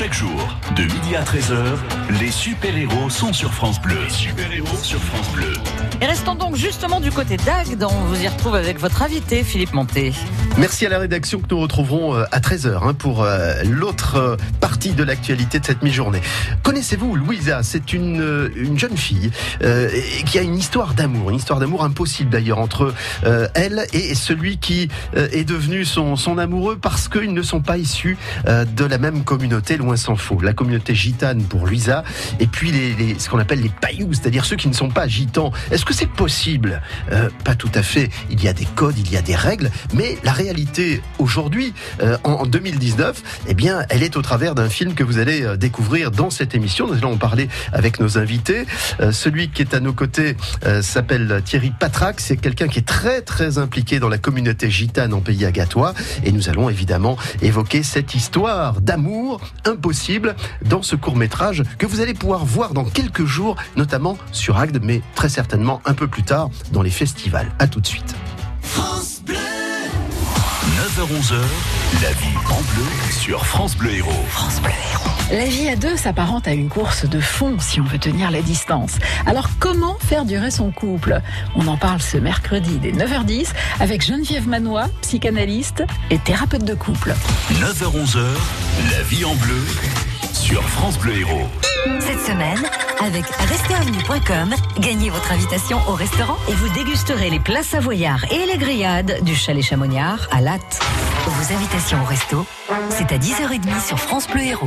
Chaque jour, de midi à 13h, les super-héros sont sur France Bleu. Les super-héros sur France Bleu. Et restons donc justement du côté d'Agde. On vous y retrouve avec votre invité, Philippe Monté. Merci à la rédaction que nous retrouverons euh, à 13h hein, pour euh, l'autre euh, partie de l'actualité de cette mi-journée. Connaissez-vous Louisa? C'est une, une jeune fille euh, qui a une histoire d'amour, une histoire d'amour impossible d'ailleurs entre euh, elle et celui qui euh, est devenu son, son amoureux parce qu'ils ne sont pas issus euh, de la même communauté, loin s'en faut. La communauté gitane pour Louisa et puis les, ce qu'on appelle les pailloux, c'est-à-dire ceux qui ne sont pas gitans. Est-ce que c'est possible? Euh, Pas tout à fait. Il y a des codes, il y a des règles, mais la réalité aujourd'hui, euh, en, en 2019, eh bien, elle est au travers d'un film que vous allez euh, découvrir dans cette émission. Nous allons en parler avec nos invités. Celui qui est à nos côtés s'appelle Thierry Patrac. C'est quelqu'un qui est très très impliqué dans la communauté gitane en pays agatois. Et nous allons évidemment évoquer cette histoire d'amour impossible dans ce court métrage que vous allez pouvoir voir dans quelques jours, notamment sur Agde, mais très certainement un peu plus tard dans les festivals. À tout de suite. 9h-11h, la vie en bleu sur France Bleu Héros. La vie à deux s'apparente à une course de fond si on veut tenir la distance. Alors comment faire durer son couple? On en parle ce mercredi dès 9h10 avec Geneviève Manois, psychanalyste et thérapeute de couple. 9h-11h, la vie en bleu sur France Bleu Héros. Cette semaine, avec restaurant.com, gagnez votre invitation au restaurant. Et vous dégusterez les plats savoyards et les grillades du chalet Chamonniard à Latte. Vos invitations au resto, c'est à 10h30 sur France Bleu Héros.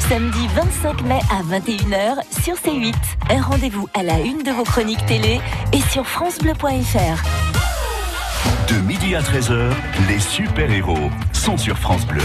samedi 25 mai à 21h sur C8. Un rendez-vous à la une de vos chroniques télé et sur FranceBleu.fr. De midi à 13h, les super-héros sont sur France Bleu.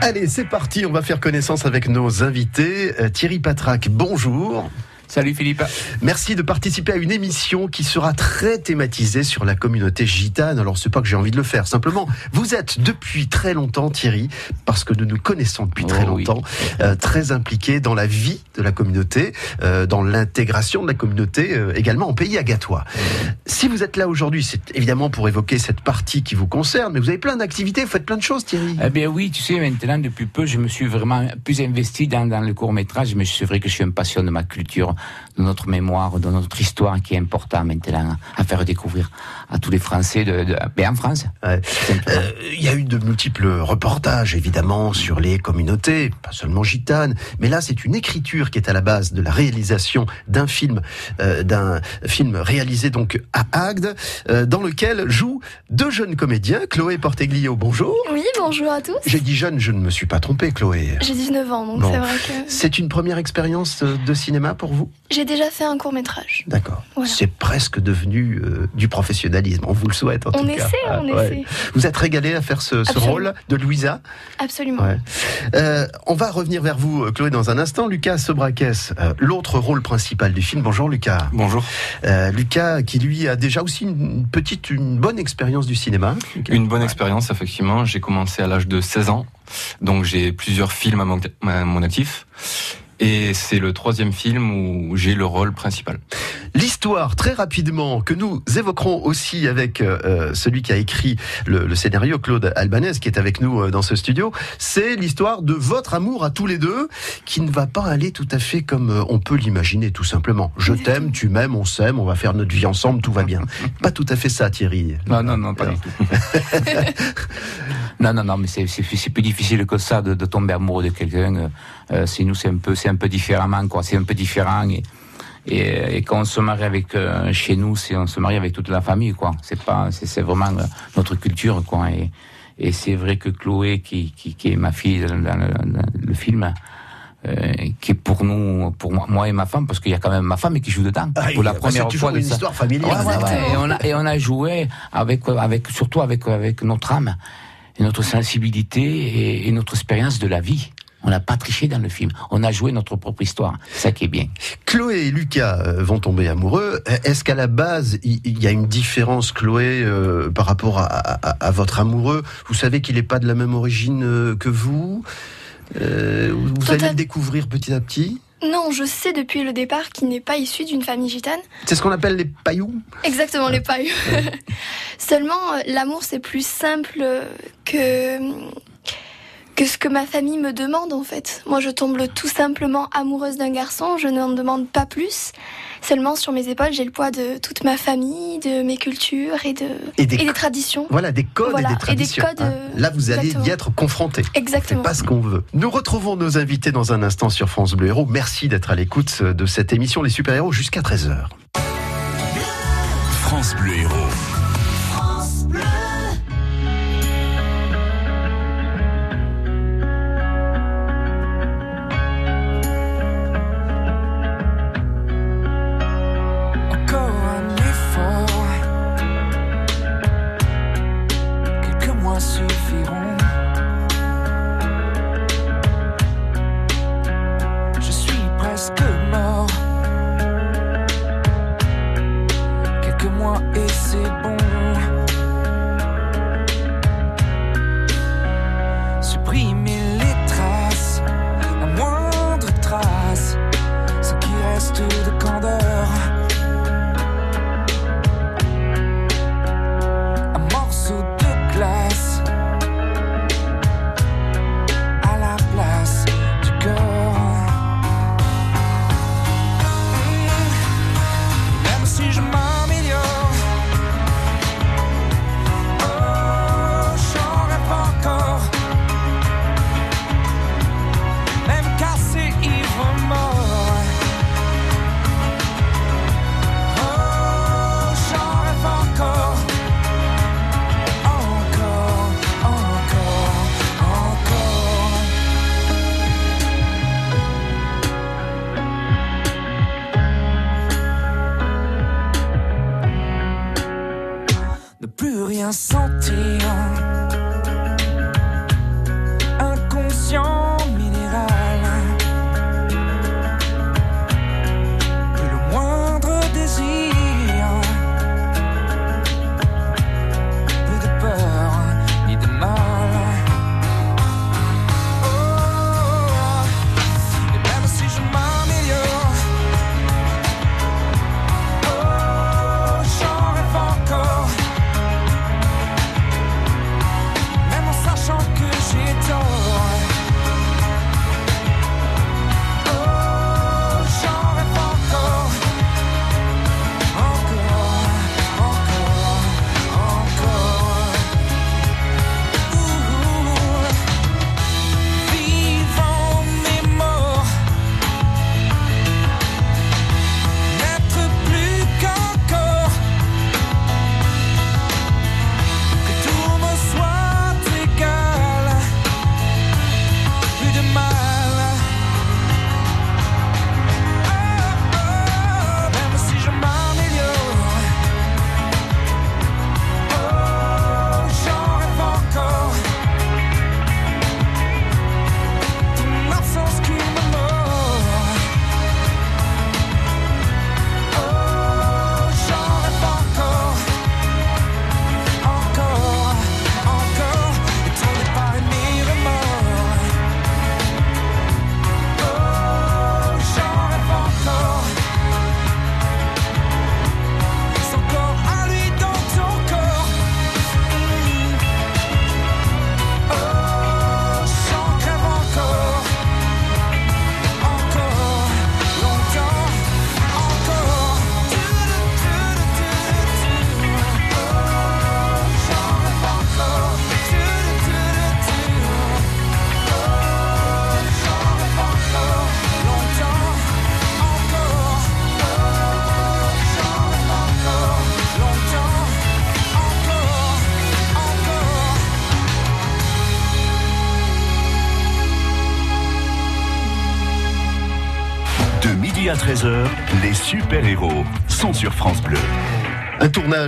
Allez, c'est parti, on va faire connaissance avec nos invités. Euh, Thierry Patrac, bonjour. Salut Philippe. Merci de participer à une émission qui sera très thématisée sur la communauté gitane. Alors, c'est pas que j'ai envie de le faire. Simplement, vous êtes depuis très longtemps, Thierry, parce que nous nous connaissons depuis très Oh oui. longtemps, euh, très impliqué dans la vie de la communauté, euh, dans l'intégration de la communauté, euh, également en pays agatois. Si vous êtes là aujourd'hui, c'est évidemment pour évoquer cette partie qui vous concerne, mais vous avez plein d'activités, vous faites plein de choses, Thierry. Eh bien oui, tu sais, maintenant, depuis peu, je me suis vraiment plus investi dans, dans le court-métrage, mais c'est vrai que je suis un passion de ma culture, de notre mémoire, de notre histoire, qui est important maintenant à faire découvrir à tous les Français, de, de, ben, en France. Ouais. Euh, Il y a eu de multiples reportages, évidemment, sur les communautés, pas seulement gitanes, mais là, c'est une écriture qui est à la base de la réalisation d'un film, euh, d'un film réalisé donc à Agde, euh, dans lequel jouent deux jeunes comédiens, Chloé Porteglio, bonjour. Oui, bonjour à tous. J'ai dit jeune, je ne me suis pas trompé, Chloé. J'ai 19 ans, donc Bon. c'est vrai que C'est une première expérience de cinéma pour vous? J'ai déjà fait un court métrage. D'accord. Voilà. C'est presque devenu euh, du professionnalisme. On vous le souhaite en On tout cas. essaie, Ah, on ouais. essaie. Vous êtes régalé à faire ce, rôle de Louisa? Absolument. Ouais. Euh, on va revenir vers vous, euh, Chloé, dans un instant. Lucas Sobrakes, euh, l'autre rôle principal du film. Bonjour, Lucas. Bonjour. Euh, Lucas, qui lui a déjà aussi une petite, une bonne expérience du cinéma. Lucas. Une bonne Ouais. expérience, effectivement. J'ai commencé à l'âge de 16 ans, donc j'ai plusieurs films à mon, à mon actif. Et c'est le troisième film où j'ai le rôle principal. L'histoire, très rapidement, que nous évoquerons aussi avec euh, euh, celui qui a écrit le, le scénario, Claude Albanese, qui est avec nous euh, dans ce studio, c'est l'histoire de votre amour à tous les deux, qui ne va pas aller tout à fait comme euh, on peut l'imaginer, tout simplement. Je t'aime, tu m'aimes, on s'aime, on va faire notre vie ensemble, tout va bien. pas tout à fait ça, Thierry. Non, non, non, pas du tout. non, non, non, mais c'est c'est- c'est plus difficile que ça de, de tomber amoureux de quelqu'un. Euh, euh, c'est nous, c'est un peu, c'est un peu différemment, quoi. C'est un peu différent. Et, et, et quand on se marie avec euh, chez nous, c'est on se marie avec toute la famille, quoi. C'est pas, c'est c'est vraiment euh, notre culture, quoi. Et, et c'est vrai que Chloé, qui, qui, qui est ma fille dans, dans le, dans le film. euh, qui est pour nous, pour moi, moi et ma femme, parce qu'il y a quand même ma femme qui joue dedans. Ah, pour la première c'est fois de une histoire familiale. Ouais, ouais, ouais. Et, on a, et on a joué avec, avec surtout avec, avec notre âme, et notre sensibilité et, et notre expérience de la vie. On n'a pas triché dans le film. On a joué notre propre histoire. C'est ça qui est bien. Chloé et Lucas euh, vont tomber amoureux. Est-ce qu'à la base, il y a une différence, Chloé, euh, par rapport à, à- à votre amoureux? Vous savez qu'il n'est pas de la même origine euh, que vous? Euh, Vous allez le découvrir petit à petit? Non, je sais depuis le départ qu'il n'est pas issu d'une famille gitane. C'est ce qu'on appelle les paillous Exactement, les pailles. Seulement, euh, l'amour, c'est plus simple que, que ce que ma famille me demande, en fait. Moi, je tombe tout simplement amoureuse d'un garçon, je n'en demande pas plus. Seulement, sur mes épaules, j'ai le poids de toute ma famille, de mes cultures et, de, Et des et des co- traditions. Voilà, des codes Voilà, et et des traditions. codes, hein. euh, Là, vous allez exactement. y être confrontés. Exactement. C'est pas ce qu'on veut. Nous retrouvons nos invités dans un instant sur France Bleu Héros. Merci d'être à l'écoute de cette émission Les Super Héros jusqu'à 13h. France Bleu Héros.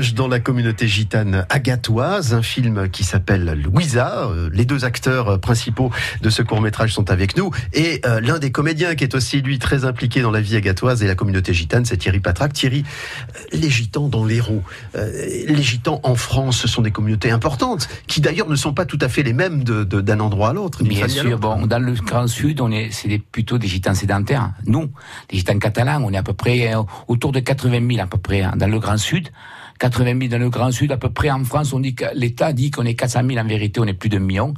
Tournage dans la communauté gitane agatoise, un film qui s'appelle Louisa. Euh, Les deux acteurs principaux de ce court métrage sont avec nous et euh, l'un des comédiens qui est aussi lui très impliqué dans la vie agatoise et la communauté gitane, c'est Thierry Patrac. Thierry, euh, les gitans dans l'Hérault, euh, les gitans en France, ce sont des communautés importantes qui d'ailleurs ne sont pas tout à fait les mêmes de- de- d'un endroit à l'autre. Bien sûr, bon, dans le Grand Sud, on est, c'est plutôt des gitans sédentaires. Nous, les gitans catalans, on est à peu près euh, autour de 80 000 à peu près hein, dans le Grand Sud. 80 000 dans le Grand Sud, à peu près en France, on dit que l'État dit qu'on est 400 000 en vérité, on est plus d'un million.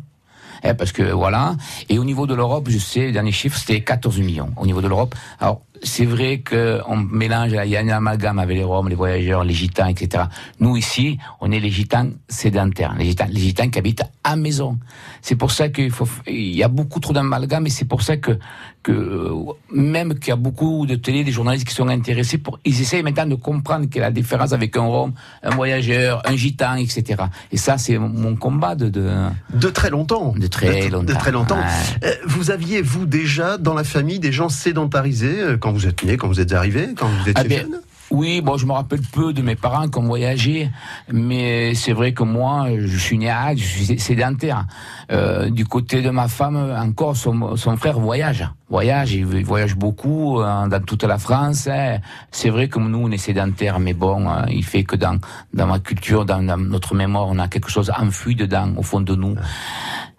Eh, parce que voilà. Et au niveau de l'Europe, je sais, le dernier chiffre, c'était 14 millions au niveau de l'Europe. Alors, c'est vrai qu'on mélange, il y a un amalgame avec les Roms, les voyageurs, les gitans, etc. Nous, ici, on est les gitans sédentaires, les gitans, les gitans qui habitent à maison. C'est pour ça qu'il faut, il y a beaucoup trop d'amalgame et c'est pour ça que, que, euh, même qu'il y a beaucoup de télé, des journalistes qui sont intéressés pour, ils essayent maintenant de comprendre quelle est la différence avec un Rom, un voyageur, un gitan, etc. Et ça, c'est mon combat de, de, de très longtemps. De très longtemps. De très longtemps. Ouais. Euh, Vous aviez, vous, déjà, dans la famille, des gens sédentarisés euh, quand vous êtes né, quand vous êtes arrivé, quand vous étiez Ah ben, jeune Oui, bon, je me rappelle peu de mes parents qui ont voyagé, mais c'est vrai que moi, je suis né à je suis sédentaire. Euh, du côté de ma femme, encore, son, son frère voyage. Voyage, il voyage beaucoup euh, dans toute la France. hein. C'est vrai que nous, on est sédentaires, mais bon, euh, il fait que dans, dans ma culture, dans, dans notre mémoire, on a quelque chose enfoui dedans, au fond de nous,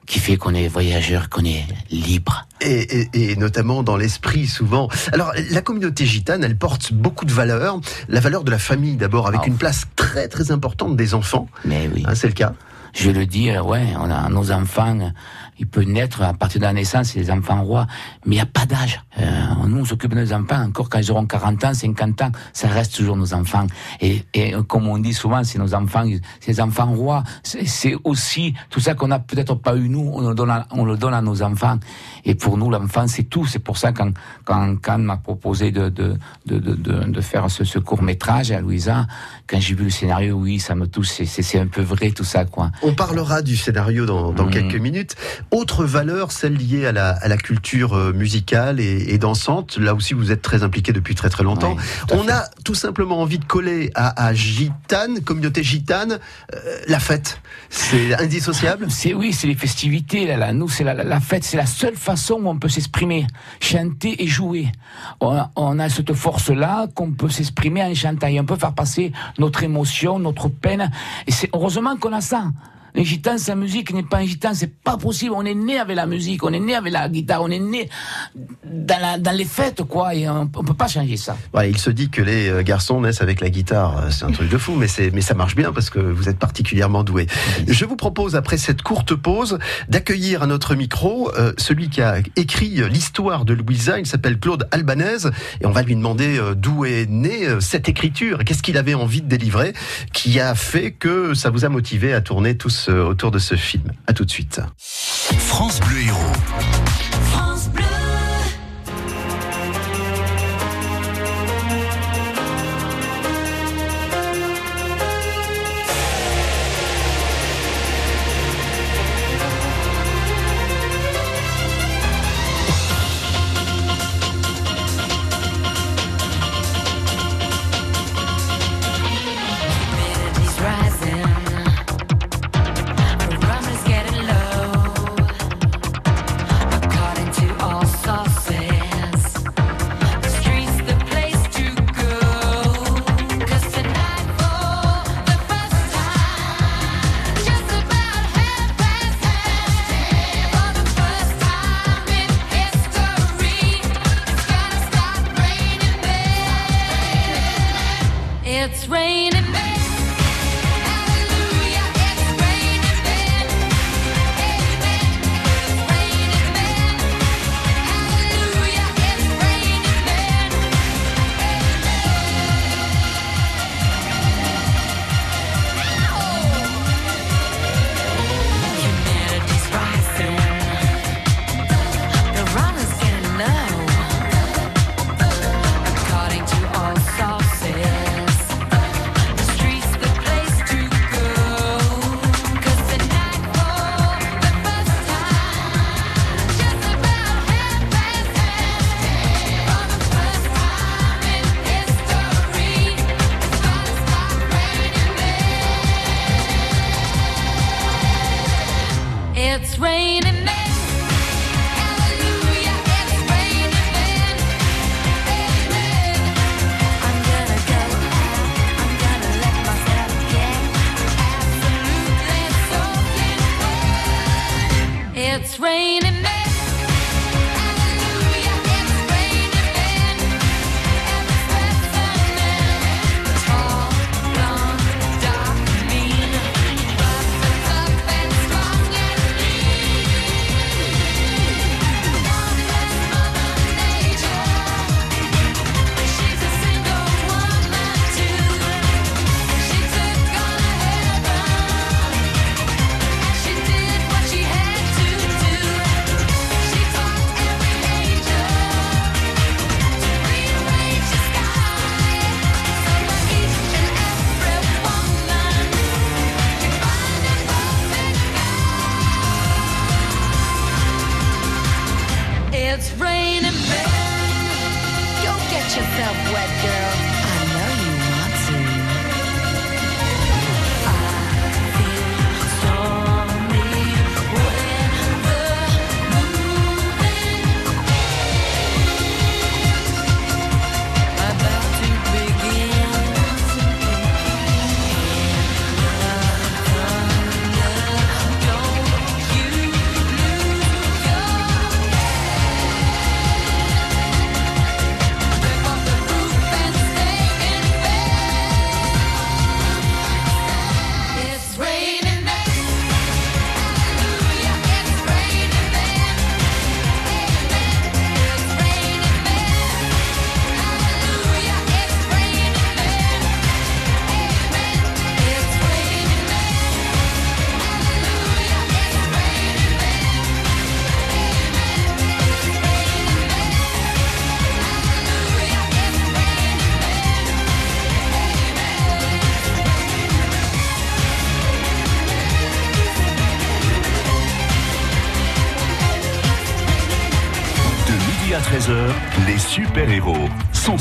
qui fait qu'on est voyageur, qu'on est libre. et, et- et notamment dans l'esprit souvent. Alors la communauté gitane, elle porte beaucoup de valeurs. La valeur de la famille d'abord, avec Ah. une place très très importante des enfants. Mais oui. Hein, c'est le cas. Je vais le dire, ouais, on a nos enfants, ils peuvent naître à partir de la naissance, c'est des enfants rois, mais il n'y a pas d'âge. Euh, nous, on s'occupe de nos enfants, encore quand ils auront 40 ans, 50 ans, ça reste toujours nos enfants. Et, et euh, comme on dit souvent, c'est nos enfants, c'est les enfants rois. C'est aussi tout ça qu'on n'a peut-être pas eu nous, on le donne à, on le donne à nos enfants. Et pour nous, l'enfant, c'est tout. C'est pour ça quand quand quand m'a proposé de de, de de de faire ce, ce court métrage à Louisa, quand j'ai vu le scénario, oui, ça me touche. C'est un peu vrai tout ça, quoi. On parlera du scénario dans, dans Mm. quelques minutes. Autre valeur, celle liée à la, à la culture euh, musicale et, et dansante. Là aussi, vous êtes très impliqué depuis très très longtemps. On a tout simplement envie de coller à, à Gitane, communauté gitane, euh, la fête. C'est indissociable? C'est oui, c'est les festivités là, là. Nous, c'est la, la- la fête, c'est la seule façon où on peut s'exprimer, chanter et jouer. On a, on a cette force-là qu'on peut s'exprimer en chantant et on peut faire passer notre émotion, notre peine. Et c'est heureusement qu'on a ça. Les gitans, sa musique n'est pas un gitan, c'est pas possible. On est né avec la musique, on est né avec la guitare, on est né dans, la- dans les fêtes, quoi. Et on, on peut pas changer ça. Ouais, il se dit que les euh, garçons naissent avec la guitare. Euh, C'est un truc de fou, mais, mais ça marche bien parce que vous êtes particulièrement doué. Je vous propose, après cette courte pause, d'accueillir à notre micro euh, celui qui a écrit l'histoire de Louisa. Il s'appelle Claude Albanese et on va lui demander d'où est née cette écriture qu'est-ce qu'il avait envie de délivrer qui a fait que ça vous a motivé à tourner tous autour de ce film. À tout de suite. France Bleu Héros.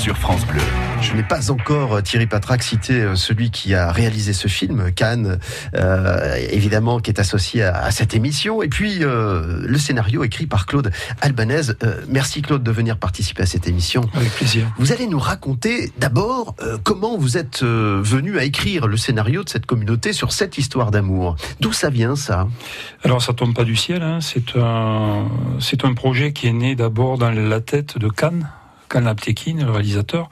Sur France Bleu. Je n'ai pas encore, euh, Thierry Patrac, cité euh, celui qui a réalisé ce film, Cannes, euh, évidemment, qui est associé à, à cette émission. Et puis, euh, le scénario écrit par Claude Albanese. Euh, merci Claude de venir participer à cette émission. Avec plaisir. Vous allez nous raconter d'abord euh, comment vous êtes euh, venu à écrire le scénario de cette communauté sur cette histoire d'amour. D'où ça vient ça? Alors ça tombe pas du ciel, hein. c'est un c'est un projet qui est né d'abord dans la tête de Cannes, Cannes Laptekin, le réalisateur,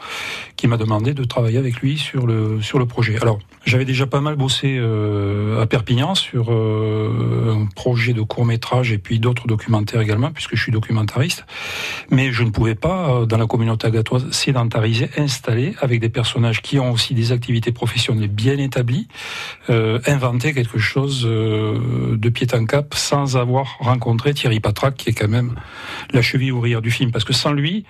qui m'a demandé de travailler avec lui sur le sur le projet. Alors j'avais déjà pas mal bossé euh, à Perpignan sur euh, un projet de court métrage et puis d'autres documentaires également, puisque je suis documentariste. Mais je ne pouvais pas, euh, dans la communauté agatoise, sédentariser, installer avec des personnages qui ont aussi des activités professionnelles bien établies, inventer quelque chose de pied en cap sans avoir rencontré Thierry Patrac, qui est quand même la cheville ouvrière du film. Parce que sans lui,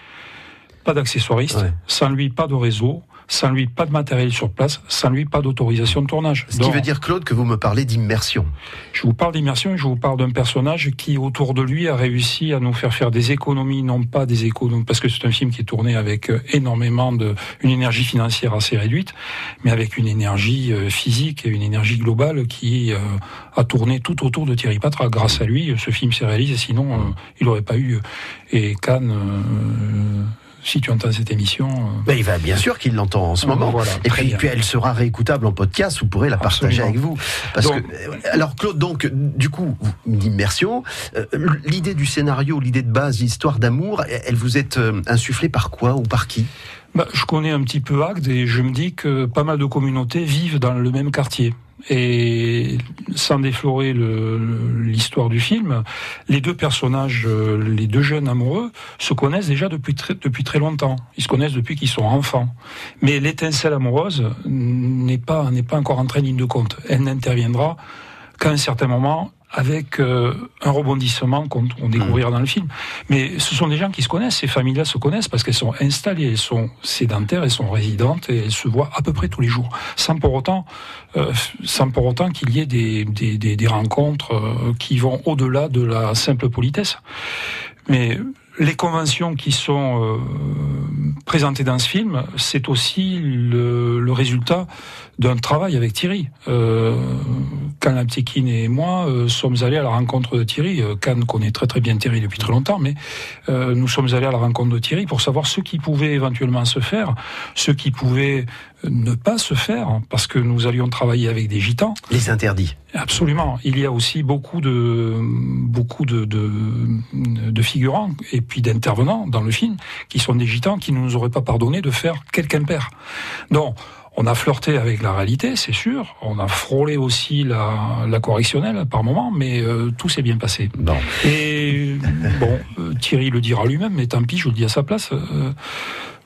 pas d'accessoiriste, sans lui, pas de réseau, sans lui, pas de matériel sur place, sans lui, pas d'autorisation de tournage. Ce qui veut dire, Claude, que vous me parlez d'immersion. je vous parle d'immersion et je vous parle d'un personnage qui, autour de lui, a réussi à nous faire faire des économies, non pas des économies, parce que c'est un film qui est tourné avec euh, énormément de, une énergie financière assez réduite, mais avec une énergie euh, physique et une énergie globale qui euh, a tourné tout autour de Thierry Patra. Grâce à lui, ce film s'est réalisé, sinon, euh, il n'aurait pas eu. Et Cannes, euh, si tu entends cette émission. euh, Ben, il va bien sûr qu'il l'entend en ce moment. voilà, et puis, elle sera réécoutable en podcast. Vous pourrez la partager avec vous. Parce Donc- que, euh, alors Claude, donc du coup, l'immersion, euh, l'idée du scénario, l'idée de base, l'histoire d'amour, elle vous est insufflée par quoi ou par qui? Bah, je connais un petit peu Agde et je me dis que pas mal de communautés vivent dans le même quartier. Et sans déflorer l'histoire du film, les deux personnages, euh, les deux jeunes amoureux, se connaissent déjà depuis très, depuis très longtemps. Ils se connaissent depuis qu'ils sont enfants. Mais l'étincelle amoureuse n'est pas, pas encore entrée en ligne de compte. Elle n'interviendra qu'à un certain moment avec euh, un rebondissement qu'on on découvrira dans le film. Mais ce sont des gens qui se connaissent, ces familles-là se connaissent parce qu'elles sont installées, elles sont sédentaires, elles sont résidentes et elles se voient à peu près tous les jours, sans pour autant, euh, sans pour autant qu'il y ait des, des, des, des rencontres euh, qui vont au-delà de la simple politesse. Mais les conventions qui sont euh, présentées dans ce film, c'est aussi le, le résultat d'un travail avec Thierry. Euh, quand Laptekin et moi euh, sommes allés à la rencontre de Thierry, euh, Cannes connaît très très bien Thierry depuis très longtemps, mais euh, nous sommes allés à la rencontre de Thierry pour savoir ce qui pouvait éventuellement se faire, ce qui pouvait ne pas se faire, parce que nous allions travailler avec des gitans. Les interdits. Absolument. Il y a aussi beaucoup de beaucoup de, de, de figurants et puis d'intervenants dans le film qui sont des gitans qui ne nous auraient pas pardonné de faire quelqu'un père. Donc on a flirté avec la réalité, c'est sûr. On a frôlé aussi la, la correctionnelle par moment, mais euh, tout s'est bien passé. Et bon, euh, Thierry le dira lui-même, mais tant pis, je le dis à sa place. euh,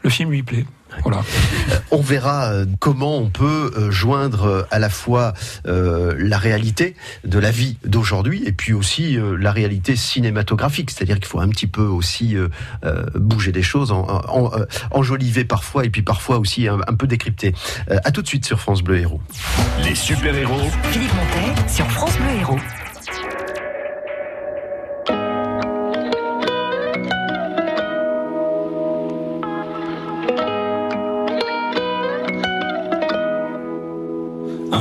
le film lui plaît. Voilà. Euh, On verra euh, comment on peut euh, joindre à la fois euh, la réalité de la vie d'aujourd'hui et puis aussi euh, la réalité cinématographique. C'est-à-dire qu'il faut un petit peu aussi euh, bouger des choses, en, en- enjoliver parfois et puis parfois aussi un, un peu décrypter. À tout de suite sur France Bleu Héros. Les super-héros Philippe Montet sur France Bleu Héros.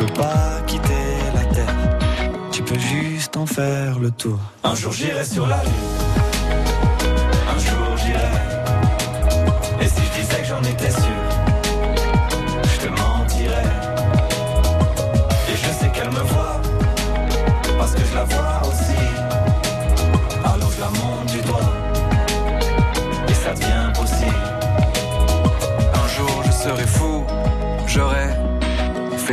Tu peux pas quitter la terre, tu peux juste en faire le tour. Un jour j'irai sur la lune, un jour j'irai. Et si je disais que j'en étais sûr,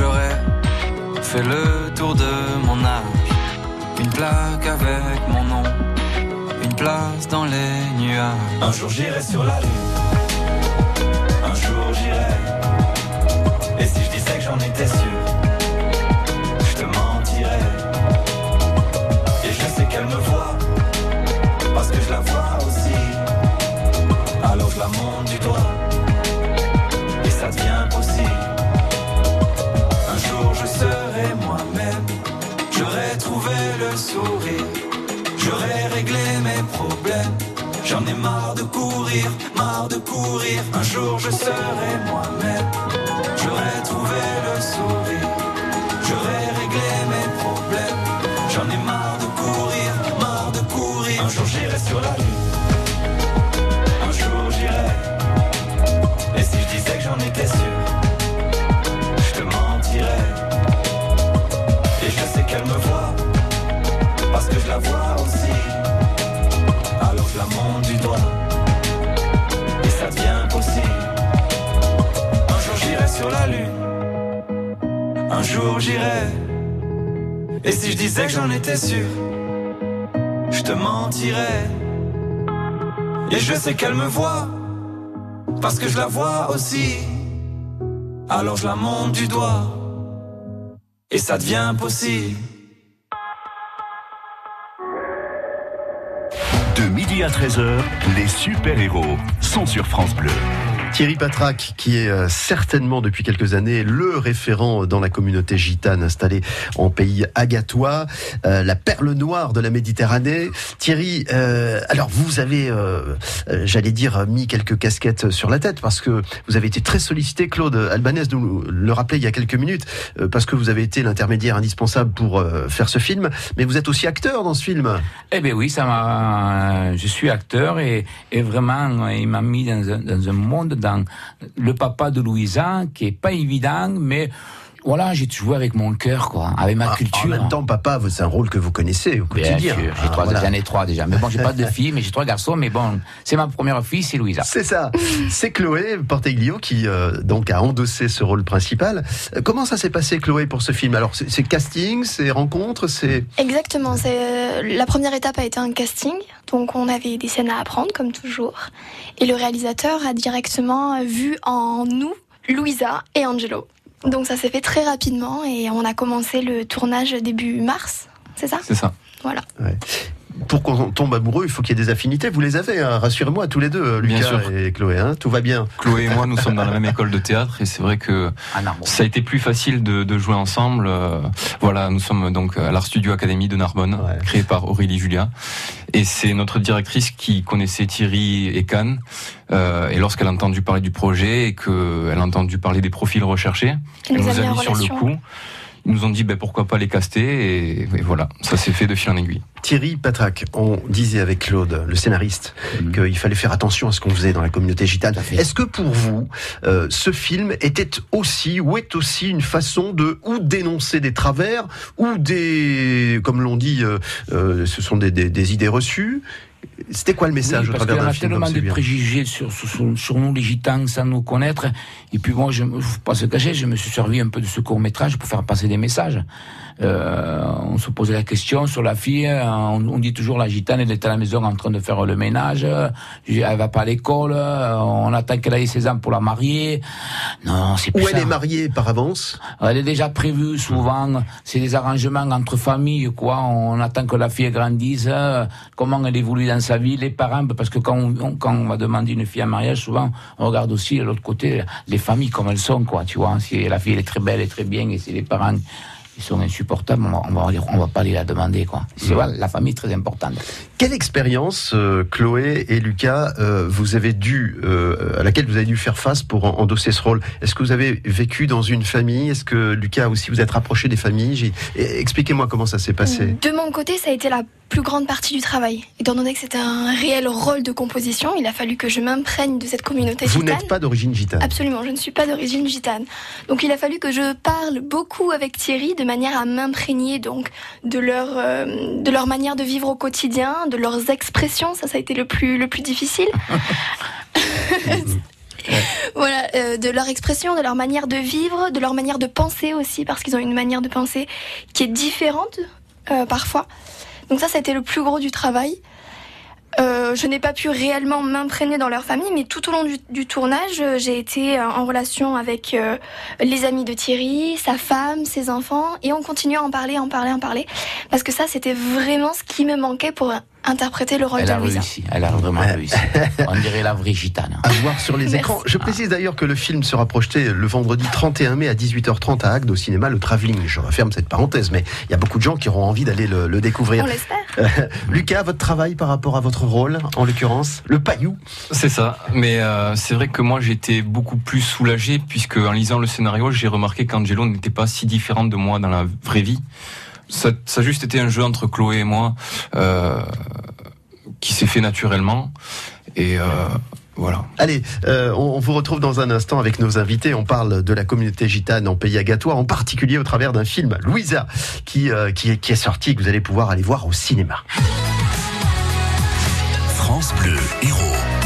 j'aurai fait le tour de mon âge. Une plaque avec mon nom, une place dans les nuages. Un jour j'irai sur la lune, de courir, marre de courir. Un jour je serai moi-même, Et si je disais que j'en étais sûr, je te mentirais. Et je sais qu'elle me voit, parce que je la vois aussi. Alors je la monte du doigt, et ça devient possible. De midi à 13h, les super-héros sont sur France Bleu. Thierry Patrac, qui est euh, certainement depuis quelques années le référent dans la communauté gitane installée en pays agatois, euh, la perle noire de la Méditerranée. Thierry, euh, alors vous avez, j'allais dire, mis quelques casquettes sur la tête parce que vous avez été très sollicité. Claude Albanès nous le rappelait il y a quelques minutes parce que vous avez été l'intermédiaire indispensable pour faire ce film, mais vous êtes aussi acteur dans ce film. Eh bien oui, ça m'a. Je suis acteur et, et vraiment, il m'a mis dans un, dans un monde, dans le papa de Louisa, qui est pas évident, mais voilà, j'ai joué avec mon cœur, quoi, avec ma Ah, culture. En même temps, papa, vous- c'est un rôle que vous connaissez au Bien quotidien. sûr, j'ai Ah, trois, voilà. j'en ai trois déjà. Mais bon, j'ai pas de filles, mais j'ai trois garçons. Mais bon, c'est ma première fille, c'est Louisa. C'est ça. C'est Chloé Porteglio qui euh, donc a endossé ce rôle principal. Euh, Comment ça s'est passé, Chloé, pour ce film? Alors, c'est casting, c'est rencontre, c'est Exactement. C'est euh, la première étape a été un casting, donc on avait des scènes à apprendre comme toujours, et le réalisateur a directement vu en nous Louisa et Angelo. Donc ça s'est fait très rapidement et on a commencé le tournage début mars, c'est ça? C'est ça. Voilà. Pour qu'on tombe amoureux, il faut qu'il y ait des affinités. Vous les avez, hein, rassurez-moi tous les deux, Bien Lucas sûr. et Chloé. hein, tout va bien. Chloé et moi, nous sommes dans la même école de théâtre et c'est vrai que ça a été plus facile de, de jouer ensemble. Euh, Voilà, nous sommes donc à l'Art Studio Academy de Narbonne, créé par Aurélie Julia. Et c'est notre directrice qui connaissait Thierry et Cannes. Euh, et lorsqu'elle a entendu parler du projet et qu'elle a entendu parler des profils recherchés, Elle elle nous a mis sur le coup. Ils nous ont dit ben, pourquoi pas les caster et, et voilà, ça s'est fait de fil en aiguille. Thierry Patrac, on disait avec Claude, le scénariste, Mhm. qu'il fallait faire attention à ce qu'on faisait dans la communauté gitane. Est-ce que pour vous, euh, ce film était aussi, ou est aussi une façon de ou dénoncer des travers, ou des, comme l'on dit, euh, euh, ce sont des, des- des idées reçues C'était quoi le message Oui, au parce travers d'un a film tellement de préjugés sur, sur, sur- sur nous, les gitans, sans nous connaître. Et puis moi, je ne faut pas se cacher, je me suis servi un peu de ce court-métrage pour faire passer des messages. Euh, on se posait la question sur la fille, euh, on, on dit toujours la gitane, elle est à la maison en train de faire le ménage, elle va pas à l'école, euh, on attend qu'elle ait 16 ans pour la marier. Non, c'est plus Ou elle ça. est mariée par avance Elle est déjà prévue souvent. C'est des arrangements entre familles, quoi. On attend que la fille grandisse, comment elle évolue dans sa vie, les parents, parce que quand on, quand on va demander une fille en mariage, souvent, on regarde aussi de l'autre côté les familles comme elles sont, quoi. Tu vois, si la fille elle est très belle et très bien, et si les parents ils sont insupportables, on va, on va, on va pas les la demander, quoi. C'est voilà, la famille est très importante. Quelle expérience, euh, Chloé et Lucas, euh, vous avez dû, euh, à laquelle vous avez dû faire face pour en- endosser ce rôle? Est-ce que vous avez vécu dans une famille? Est-ce que Lucas aussi vous êtes rapproché des familles? Expliquez-moi comment ça s'est passé. De mon côté, ça a été la plus grande partie du travail. Étant donné que c'était un réel rôle de composition, il a fallu que je m'imprègne de cette communauté Vous gitane. n'êtes pas d'origine gitane. Absolument, je ne suis pas d'origine gitane. Donc il a fallu que je parle beaucoup avec Thierry de manière à m'imprégner donc de leur euh, de leur manière de vivre au quotidien, de leurs expressions, ça ça a été le plus le plus difficile. voilà, euh, de leur expression, de leur manière de vivre, de leur manière de penser aussi parce qu'ils ont une manière de penser qui est différente euh, parfois. Donc ça ça a été le plus gros du travail. Euh, je n'ai pas pu réellement m'imprégner dans leur famille, mais tout au long du, tournage, euh, j'ai été euh, en relation avec les amis de Thierry, sa femme, ses enfants, et on continue à en parler, en parler, en parler, parce que ça, c'était vraiment ce qui me manquait pour interpréter le rôle Elle de a Louisa. réussi, elle a vraiment réussi. On dirait la vraie gitane. À voir sur les Merci. écrans. Je précise d'ailleurs que le film sera projeté le vendredi 31 mai à 18h30 à Agde au cinéma Le Travelling. Je referme cette parenthèse, mais il y a beaucoup de gens qui auront envie d'aller le, le découvrir. On l'espère. Lucas, votre travail par rapport à votre rôle, en l'occurrence, le paillou. C'est ça, mais euh, c'est vrai que moi j'étais beaucoup plus soulagé puisque en lisant le scénario, j'ai remarqué qu'Angelo n'était pas si différente de moi dans la vraie vie. Ça, ça a juste été un jeu entre Chloé et moi euh, qui s'est fait naturellement et euh, voilà. Allez, euh, on, on vous retrouve dans un instant avec nos invités. On parle de la communauté gitane en pays agatois, en particulier au travers d'un film, Louisa, qui, euh, qui, est, qui est sorti et que vous allez pouvoir aller voir au cinéma. France Bleu, héros.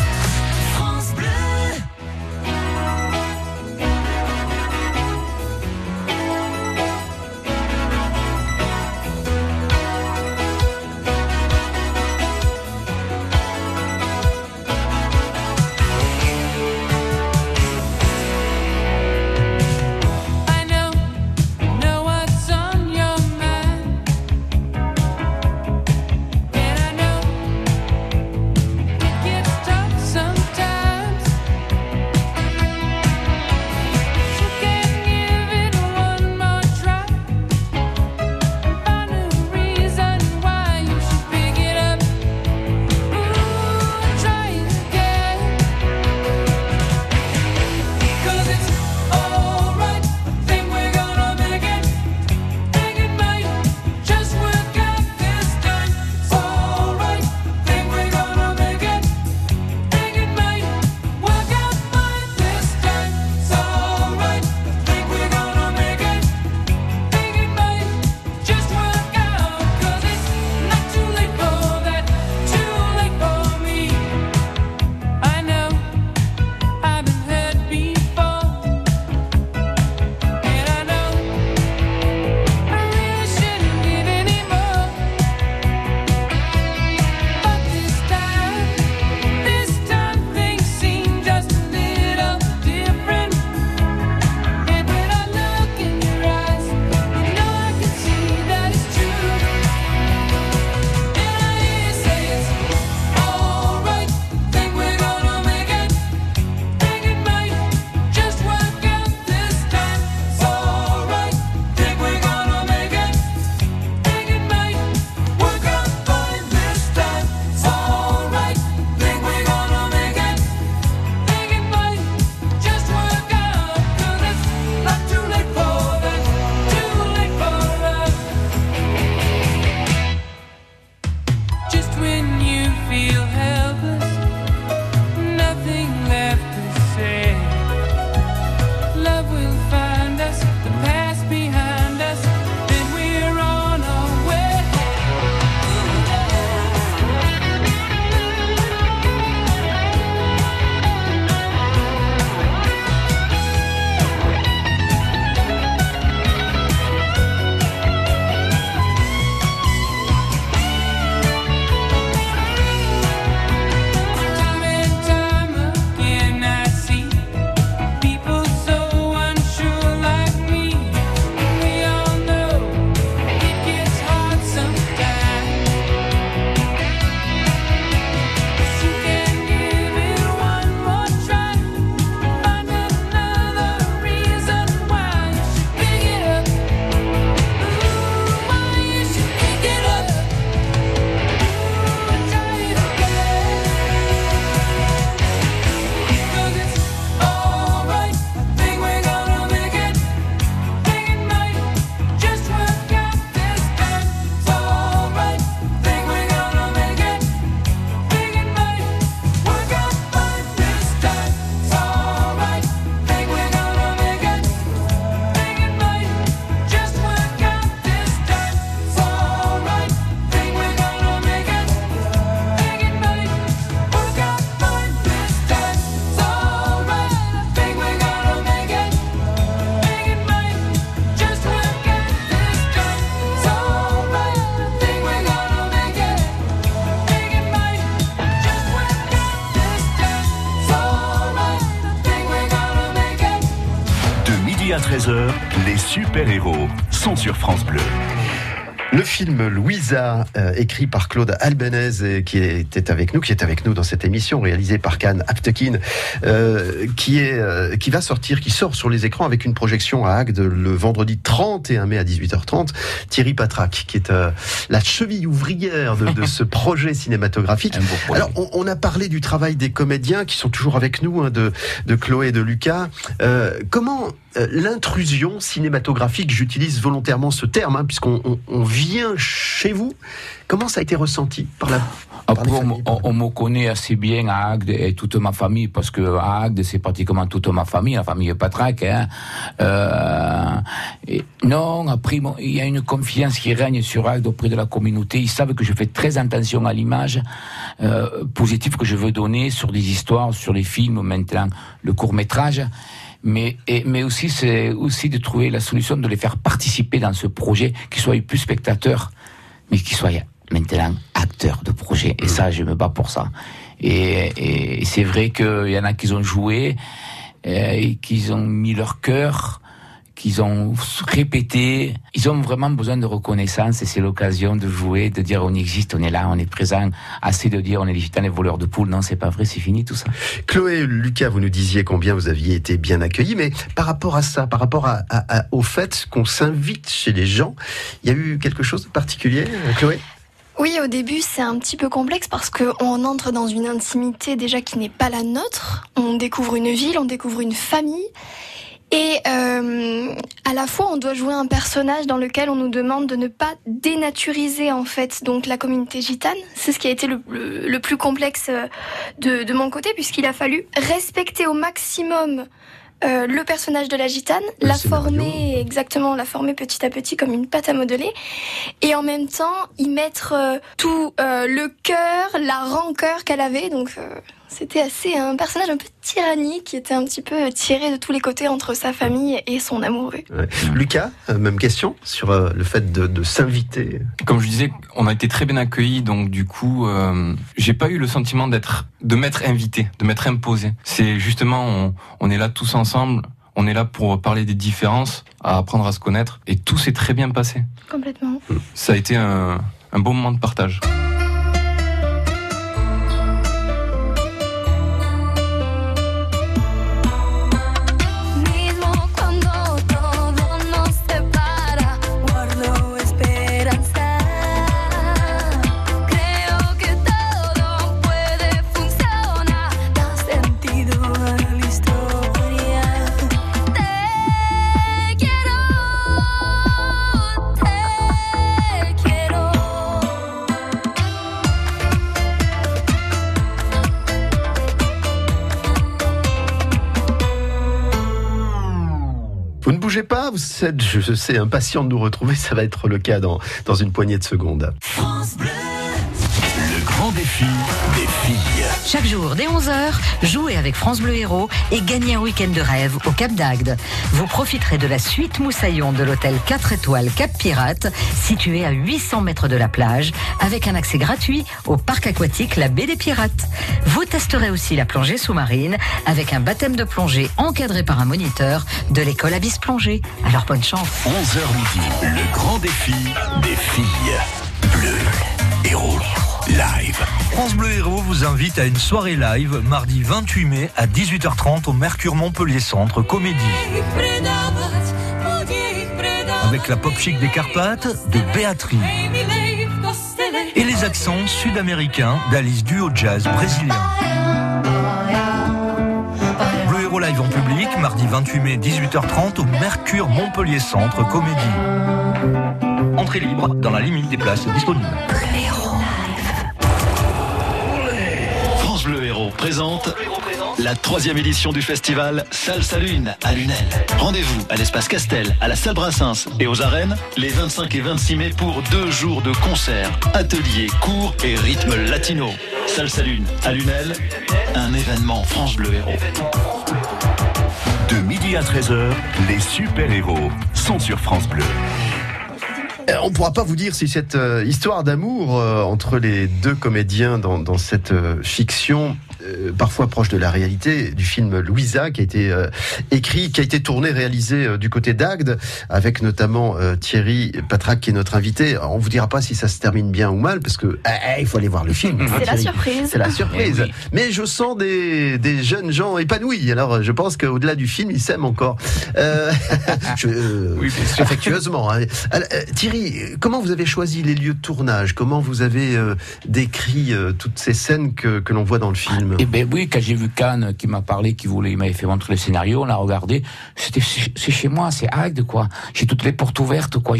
À 13h, les super-héros sont sur France Bleu. Le film Louisa, euh, écrit par Claude Albanese, et qui était avec nous, qui est avec nous dans cette émission, réalisée par Cannes Aptekin, euh, qui est, euh, qui va sortir, qui sort sur les écrans avec une projection à Agde le vendredi 31 mai à 18h30. Thierry Patrac, qui est euh, la cheville ouvrière de, de ce projet cinématographique. Alors, on, on a parlé du travail des comédiens qui sont toujours avec nous, hein, de, de Chloé et de Lucas. Euh, comment euh, l'intrusion cinématographique, j'utilise volontairement ce terme, hein, puisqu'on on, on vient chez vous. Comment ça a été ressenti par la Après, on, on- on me connaît assez bien à Agde et toute ma famille, parce que à Agde, c'est pratiquement toute ma famille, la famille Patrac. Hein. Euh, et non, après, il y a une confiance qui règne sur Agde auprès de la communauté. Ils savent que je fais très attention à l'image euh, positive que je veux donner sur des histoires, sur les films, maintenant, le court-métrage. Mais, et- mais aussi, c'est aussi de trouver la solution de les faire participer dans ce projet, qu'ils soient plus spectateurs, mais qu'ils soient maintenant acteurs de projet. Et ça, je me bats pour ça. Et, et c'est vrai qu'il y en a qui ont joué, euh, et qu'ils ont mis leur cœur, qu'ils ont répété. Ils ont vraiment besoin de reconnaissance et c'est l'occasion de jouer, de dire on existe, on est là, on est présent. Assez de dire on est les gitans, les voleurs de poules. Non, c'est pas vrai, c'est fini tout ça. Chloé, Lucas, vous nous disiez combien vous aviez été bien accueillis, mais par rapport à ça, par rapport à, à- à- au fait qu'on s'invite chez les gens, il y a eu quelque chose de particulier, euh, Chloé? Oui, au début, c'est un petit peu complexe parce qu'on entre dans une intimité déjà qui n'est pas la nôtre. On découvre une ville, on découvre une famille. Et euh, à la fois, on doit jouer un personnage dans lequel on nous demande de ne pas dénaturiser en fait donc la communauté gitane. C'est ce qui a été le, le- le plus complexe euh, de, de mon côté puisqu'il a fallu respecter au maximum euh, le personnage de la gitane, Le la scénario. former exactement, la former petit à petit comme une pâte à modeler, et en même temps y mettre euh, tout euh, le cœur, la rancœur qu'elle avait. Donc euh, c'était assez un personnage un peu tyrannique qui était un petit peu tiré de tous les côtés entre sa famille et son amoureux. Ouais. Lucas, euh, même question sur euh, le fait de, de s'inviter. Comme je disais, on a été très bien accueillis, donc du coup, euh, j'ai pas eu le sentiment d'être, de m'être invité, de m'être imposé. C'est justement, on, on est là tous ensemble, on est là pour parler des différences, à apprendre à se connaître, et tout s'est très bien passé. Complètement. Ça a été un, un bon moment de partage. Vous ne bougez pas, vous êtes, je sais, impatient de nous retrouver, ça va être le cas dans, dans une poignée de secondes. Défi des filles. Chaque jour, dès 11h, jouez avec France Bleu Héros et gagnez un week-end de rêve au Cap d'Agde. Vous profiterez de la suite Moussaillon de l'hôtel 4 étoiles Cap Pirate, situé à 800 mètres de la plage, avec un accès gratuit au parc aquatique La Baie des Pirates. Vous testerez aussi la plongée sous-marine avec un baptême de plongée encadré par un moniteur de l'école Abyss Plongée. Alors bonne chance. 11h midi, le grand défi des filles. Bleu, héros, live. France Bleu Héros vous invite à une soirée live mardi 28 mai à 18h30 au Mercure Montpellier Centre Comédie. Avec la pop chic des Carpates de Béatrice et les accents sud-américains d'Alice Duo Jazz brésilien. Bleu Héros live en public mardi 28 mai 18h30 au Mercure Montpellier Centre Comédie. Entrée libre dans la limite des places disponibles. Héros présente la troisième édition du festival Salsa Lune à Lunel. Rendez-vous à l'espace Castel, à la salle Brassens et aux arènes les 25 et 26 mai pour deux jours de concerts, ateliers, cours et rythmes latino. Salsa Lune à Lunel, un événement France Bleu Héros. De midi à 13h, les super-héros sont sur France Bleu. Euh, On ne pourra pas vous dire si cette euh, histoire d'amour euh, entre les deux comédiens dans, dans cette euh, fiction parfois proche de la réalité du film Louisa, qui a été euh, écrit, qui a été tourné, réalisé euh, du côté d'Agde, avec notamment euh, Thierry Patrac, qui est notre invité. On vous dira pas si ça se termine bien ou mal, parce que eh, il faut aller voir le film. hein, C'est la Thierry. surprise. C'est la surprise. Eh oui. Mais je sens des, des jeunes gens épanouis. Alors, je pense qu'au-delà du film, ils s'aiment encore. Euh, je, euh, affectueusement. hein. Alors, euh, Thierry, comment vous avez choisi les lieux de tournage? Comment vous avez euh, décrit euh, toutes ces scènes que, que l'on voit dans le film? Eh ben oui, quand j'ai vu Cannes qui m'a parlé, qui voulait, il m'avait fait montrer le scénario, on l'a regardé. C'était c'est chez moi, c'est Agde quoi. J'ai toutes les portes ouvertes quoi.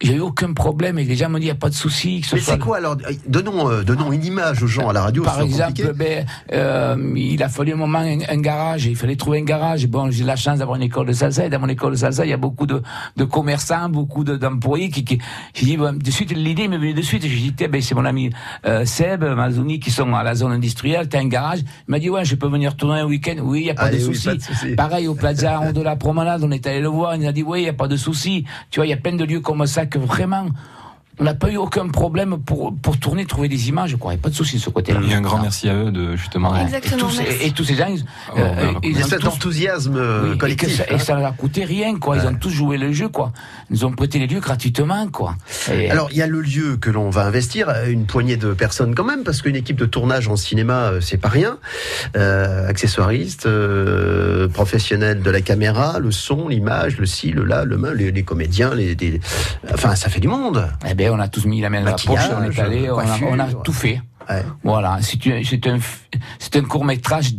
J'ai- eu aucun problème et les gens me disent il y a pas de souci. Mais soit- c'est quoi alors Donnons, euh, donnons une image aux gens à la radio. Par exemple, ben, euh, il a fallu un moment un, un garage, il fallait trouver un garage. Bon, j'ai la chance d'avoir une école de salsa, et dans mon école de salsa, il y a beaucoup de, de commerçants, beaucoup de- d'employés qui, qui j'ai dit, bon, de suite, l'idée m'est venue de suite, j'ai dit, ben, c'est mon ami euh, Seb, Mazouni, qui sont à la zone industrielle, t'as un garage. Il m'a dit, ouais, je peux venir tourner un week-end. Oui, il n'y a pas Allez, de oui, souci. Pareil, au Plaza Rond de la Promenade, on est allé le voir, il nous a dit, oui, il n'y a pas de souci. Tu vois, il y a plein de lieux comme ça que vraiment, on n'a pas eu aucun problème pour, pour tourner, trouver des images, quoi. Il n'y a pas de souci de ce côté-là. Et un grand merci à eux de justement. Et tous, et, et tous ces gens, ils, Oh, ben, Il y a ont cet tous- enthousiasme euh, oui, collectif. Et, ça, hein. ça leur a coûté rien, quoi. Ils ont tous joué le jeu, quoi. Ils nous ont prêté les lieux gratuitement, quoi. Et- Alors, il y a le lieu que l'on va investir, euh, une poignée de personnes quand même, parce qu'une équipe de tournage en cinéma, euh, c'est pas rien. Euh, accessoiristes, euh, professionnels de la caméra, le son, l'image, le ci, le là, le main, les, les comédiens, les, les- enfin, ça fait du monde. Eh on a tous mis la main dans la poche, on est allé, on a, coiffure. on a tout fait. Voilà. C'est un, c'est un, f- c'est un court métrage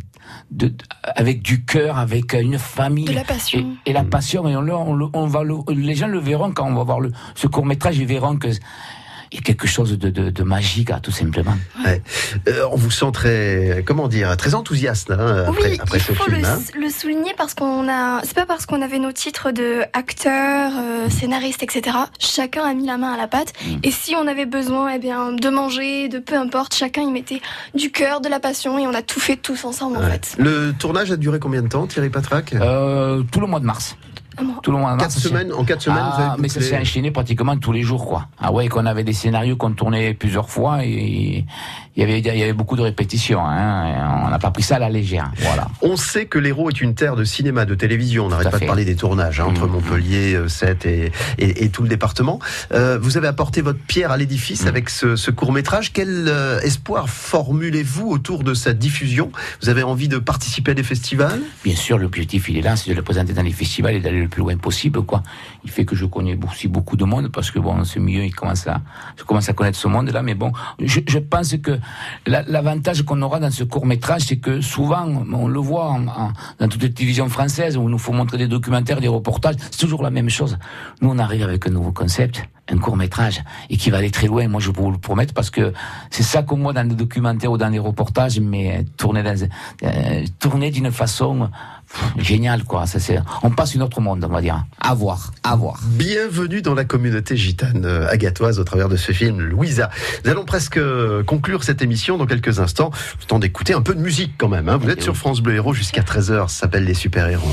de, avec du cœur, avec une famille. De la passion. Et, et la passion, et on, on, le- on va le- les gens le verront quand on va voir le, ce court métrage, ils verront que il y a quelque chose de, de, de magique, ah, tout simplement. Ouais. Euh, on vous sent très, comment dire, très enthousiaste hein, après, oui, après il ce faut film. le, hein. le souligner parce qu'on a. C'est pas parce qu'on avait nos titres de acteur, euh, scénariste, etc. Chacun a mis la main à la pâte. Mm. Et si on avait besoin, eh bien, de manger, de peu importe, chacun y mettait du cœur, de la passion, et on a tout fait tous ensemble en fait. Le tournage a duré combien de temps, Thierry Patrac? Euh, tout le mois de mars. Tout le mars. Quatre semaines- en quatre semaines, Ah, vous avez mais ça s'est enchaîné pratiquement tous les jours, quoi. Ah ouais, qu'on avait des scénarios qu'on tournait plusieurs fois et il y avait, il y avait beaucoup de répétitions, hein. On n'a pas pris ça à la légère, voilà. On sait que l'Hérault est une terre de cinéma, de télévision. On n'arrête pas de fait. Mmh. parler des tournages hein, entre Montpellier, euh, Sète et, et, et tout le département. Euh, vous avez apporté votre pierre à l'édifice Mmh. avec ce, ce court métrage. Quel euh, espoir formulez-vous autour de sa diffusion? Vous avez envie de participer à des festivals? Bien sûr, l'objectif, il est là, c'est de le présenter dans les festivals et d'aller le plus loin possible, quoi. Il fait que je connais aussi beaucoup de monde parce que bon, ce milieu, il commence à, je commence à connaître ce monde-là, mais bon, je, pense que la- l'avantage qu'on aura dans ce court métrage, c'est que souvent, on le voit dans toutes les télévisions françaises où il nous faut montrer des documentaires, des reportages, c'est toujours la même chose. Nous, on arrive avec un nouveau concept, un court métrage, et qui va aller très loin. Moi, je peux vous le promettre parce que c'est ça qu'on voit dans des documentaires ou dans des reportages, mais tourné dans, euh, tourné d'une façon pff, géniale, quoi. Ça, c'est, on passe une autre monde, on va dire. À voir, à voir. Bienvenue dans la communauté gitane euh, agatoise au travers de ce film Louisa. Nous allons presque euh, conclure cette émission dans quelques instants. Le temps d'écouter un peu de musique quand même. hein. Vous êtes sur France Bleu Héros jusqu'à 13h. Ça s'appelle Les Super Héros.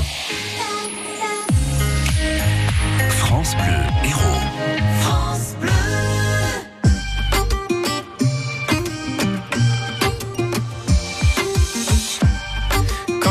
France Bleu Héros.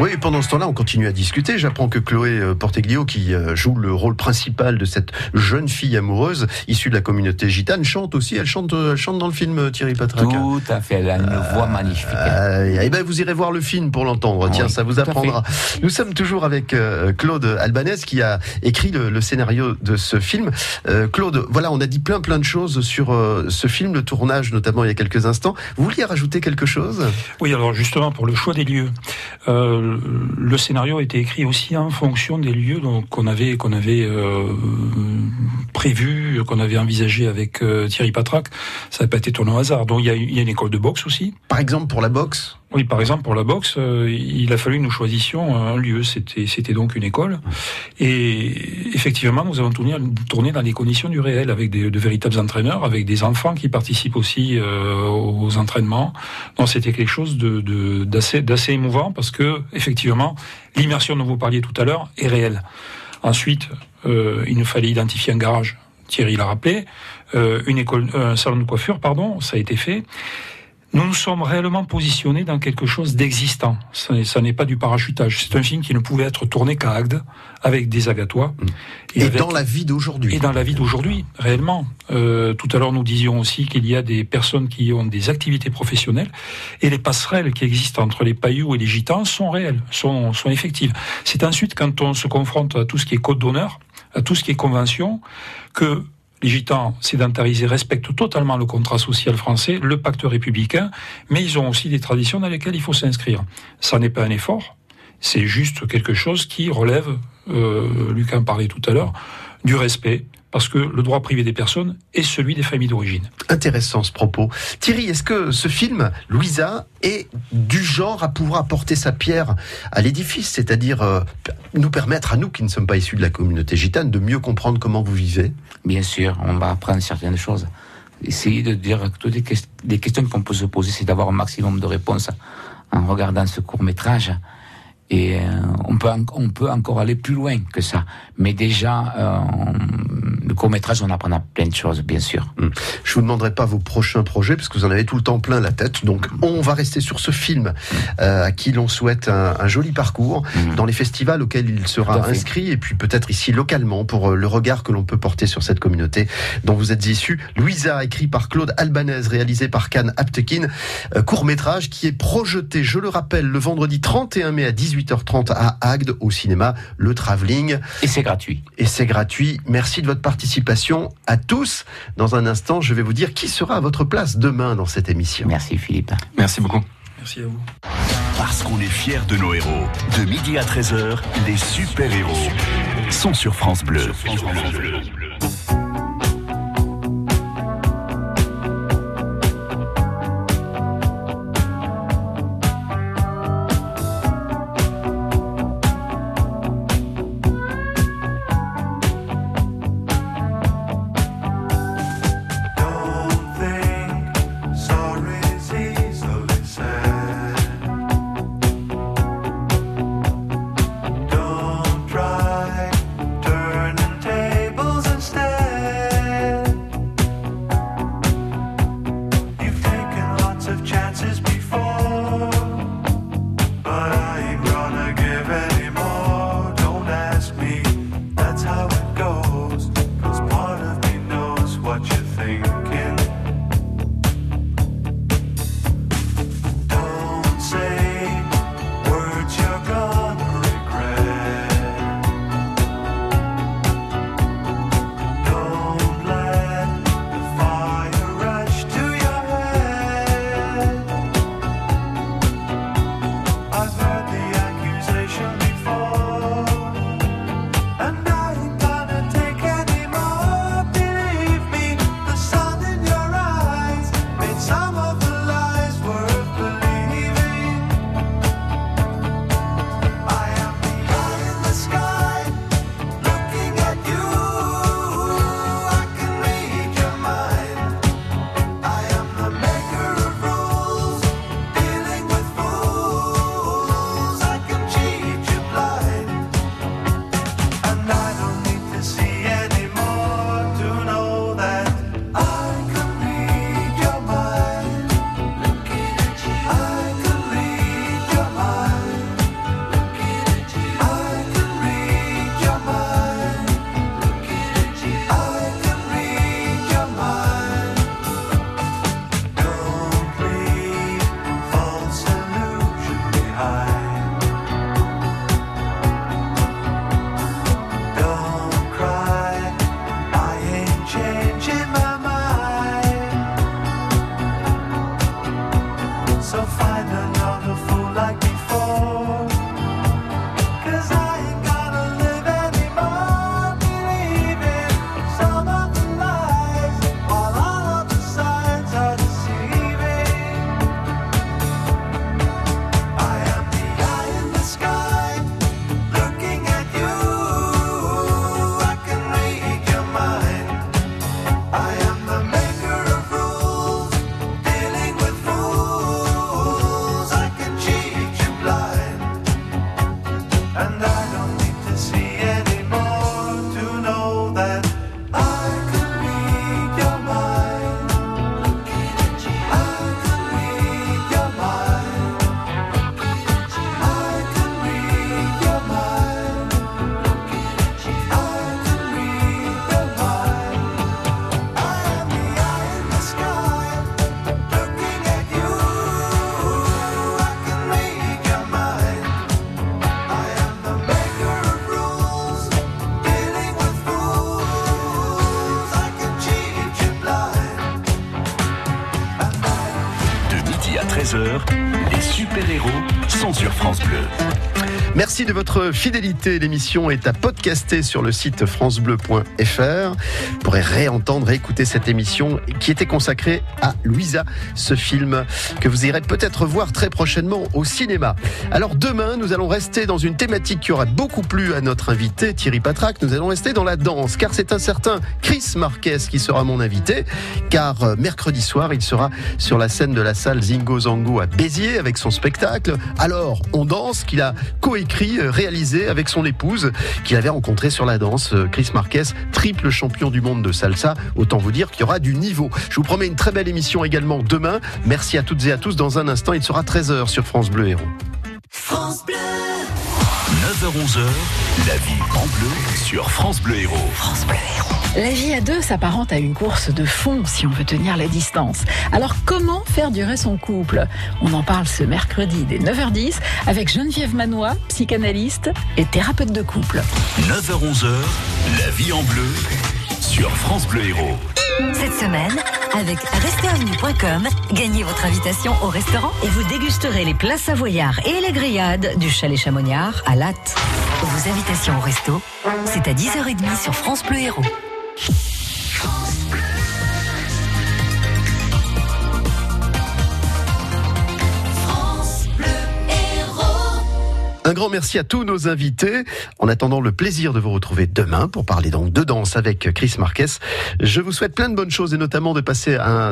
Oui, pendant ce temps-là, on continue à discuter. J'apprends que Chloé euh, Porteglio, qui euh, joue le rôle principal de cette jeune fille amoureuse issue de la communauté gitane, chante aussi. Elle chante, euh, elle chante dans le film Thierry Patrac. Tout à fait, elle a une voix magnifique. Euh, eh ben, vous irez voir le film pour l'entendre. Tiens, ça vous apprendra. Nous sommes toujours avec euh, Claude Albanès qui a écrit le, le scénario de ce film. Euh, Claude, voilà, on a dit plein plein de choses sur ce film, le tournage notamment il y a quelques instants. Vous vouliez rajouter quelque chose? Oui, alors justement pour le choix des lieux, euh, le scénario a été écrit aussi en fonction des lieux qu'on avait avait euh, prévu, qu'on avait envisagé avec euh, Thierry Patrac. Ça n'a pas été tourné au hasard. Donc il y il y a une école de boxe aussi. Par exemple pour la boxe. Oui, par exemple pour la boxe, euh, il a fallu que nous choisissions un lieu. C'était c'était donc une école. Et effectivement, nous avons tourné, tourné dans les conditions du réel avec des, de véritables entraîneurs, avec des enfants qui participent aussi euh, aux entraînements. Donc c'était quelque chose de de- d'assez d'assez émouvant parce que effectivement, l'immersion dont vous parliez tout à l'heure est réelle. Ensuite, euh, il nous fallait identifier un garage. Thierry l'a rappelé, euh, une école, un salon de coiffure, pardon, ça a été fait. Nous nous sommes réellement positionnés dans quelque chose d'existant. Ça, n'est- ça n'est pas du parachutage. C'est un film qui ne pouvait être tourné qu'à Agde, avec des agatois. Et, avec- dans la vie d'aujourd'hui. et dans la vie d'aujourd'hui, réellement. Euh, tout à l'heure, nous disions aussi qu'il y a des personnes qui ont des activités professionnelles et les passerelles qui existent entre les pailloux et les gitans sont réelles, sont, sont effectives. C'est ensuite quand on se confronte à tout ce qui est code d'honneur, à tout ce qui est convention, que les gitans sédentarisés respectent totalement le contrat social français, le pacte républicain, mais ils ont aussi des traditions dans lesquelles il faut s'inscrire. Ça n'est pas un effort, c'est juste quelque chose qui relève, euh, Lucas parlait tout à l'heure, du respect, parce que le droit privé des personnes est celui des familles d'origine. Intéressant ce propos. Thierry, est-ce que ce film, Louisa, est du genre à pouvoir apporter sa pierre à l'édifice, c'est-à-dire euh, nous permettre à nous qui ne sommes pas issus de la communauté gitane de mieux comprendre comment vous vivez? Bien sûr, on va apprendre certaines choses. Essayer de dire que toutes les, ques- les questions qu'on peut se poser, c'est d'avoir un maximum de réponses en regardant ce court métrage. Et euh, on, peut on peut encore aller plus loin que ça. Mais déjà, euh, le court métrage, on apprendra plein de choses, bien sûr. Hmm. Je vous demanderai pas vos prochains projets parce que vous en avez tout le temps plein la tête. Donc on va rester sur ce film euh, à qui l'on souhaite un, un joli parcours dans les festivals auxquels il sera inscrit et puis peut-être ici localement pour euh, le regard que l'on peut porter sur cette communauté dont vous êtes issu. Louisa, écrit par Claude Albanese, réalisé par Cannes Aptekin, court métrage qui est projeté, je le rappelle, le vendredi 31 mai à 18h30 à Agde au cinéma Le Travelling. Et c'est gratuit. Et c'est gratuit. Merci de votre participation à tous. Dans un instant, je vais vous dire qui sera à votre place demain dans cette émission. Merci Philippe. Merci beaucoup. Merci à vous. Parce qu'on est fiers de nos héros. De midi à 13h, les super-héros sont sur France Bleu. Sorry's easily said. Sur France Bleu. Merci de votre fidélité. L'émission est à podcaster sur le site francebleu.fr. Vous pourrez réentendre et écouter cette émission qui était consacrée à Louisa, ce film que vous irez peut-être voir très prochainement au cinéma. Alors demain, nous allons rester dans une thématique qui aura beaucoup plu à notre invité Thierry Patrac. Nous allons rester dans la danse car c'est un certain Chris Marquez qui sera mon invité car euh, mercredi soir, il sera sur la scène de la salle Zingo Zango à Béziers avec son spectacle. Alors, on danse qu'il a coécrit, euh, réalisé avec son épouse qu'il avait rencontré sur la danse. Euh, Chris Marquez, triple champion du monde de salsa. Autant vous dire qu'il y aura du niveau. Je vous promets une très belle émission également demain. Merci à toutes et à tous. Dans un instant, il sera 13h sur France Bleu Héros. France Bleu. 9h-11h, la vie en bleu sur France Bleu Héros. France Bleu Héros. La vie à deux s'apparente à une course de fond si on veut tenir la distance. Alors comment faire durer son couple? On en parle ce mercredi dès 9h10 avec Geneviève Manois, psychanalyste et thérapeute de couple. 9h-11h, la vie en bleu sur France Bleu Héros. Cette semaine, avec restaurant.com, gagnez votre invitation au restaurant et vous dégusterez les plats savoyards et les grillades du chalet Chamonniard à Latte. Vos invitations au resto, c'est à 10h30 sur France Bleu Héros. Un grand merci à tous nos invités. En attendant le plaisir de vous retrouver demain pour parler donc de danse avec Chris Marquez, je vous souhaite plein de bonnes choses et notamment de passer un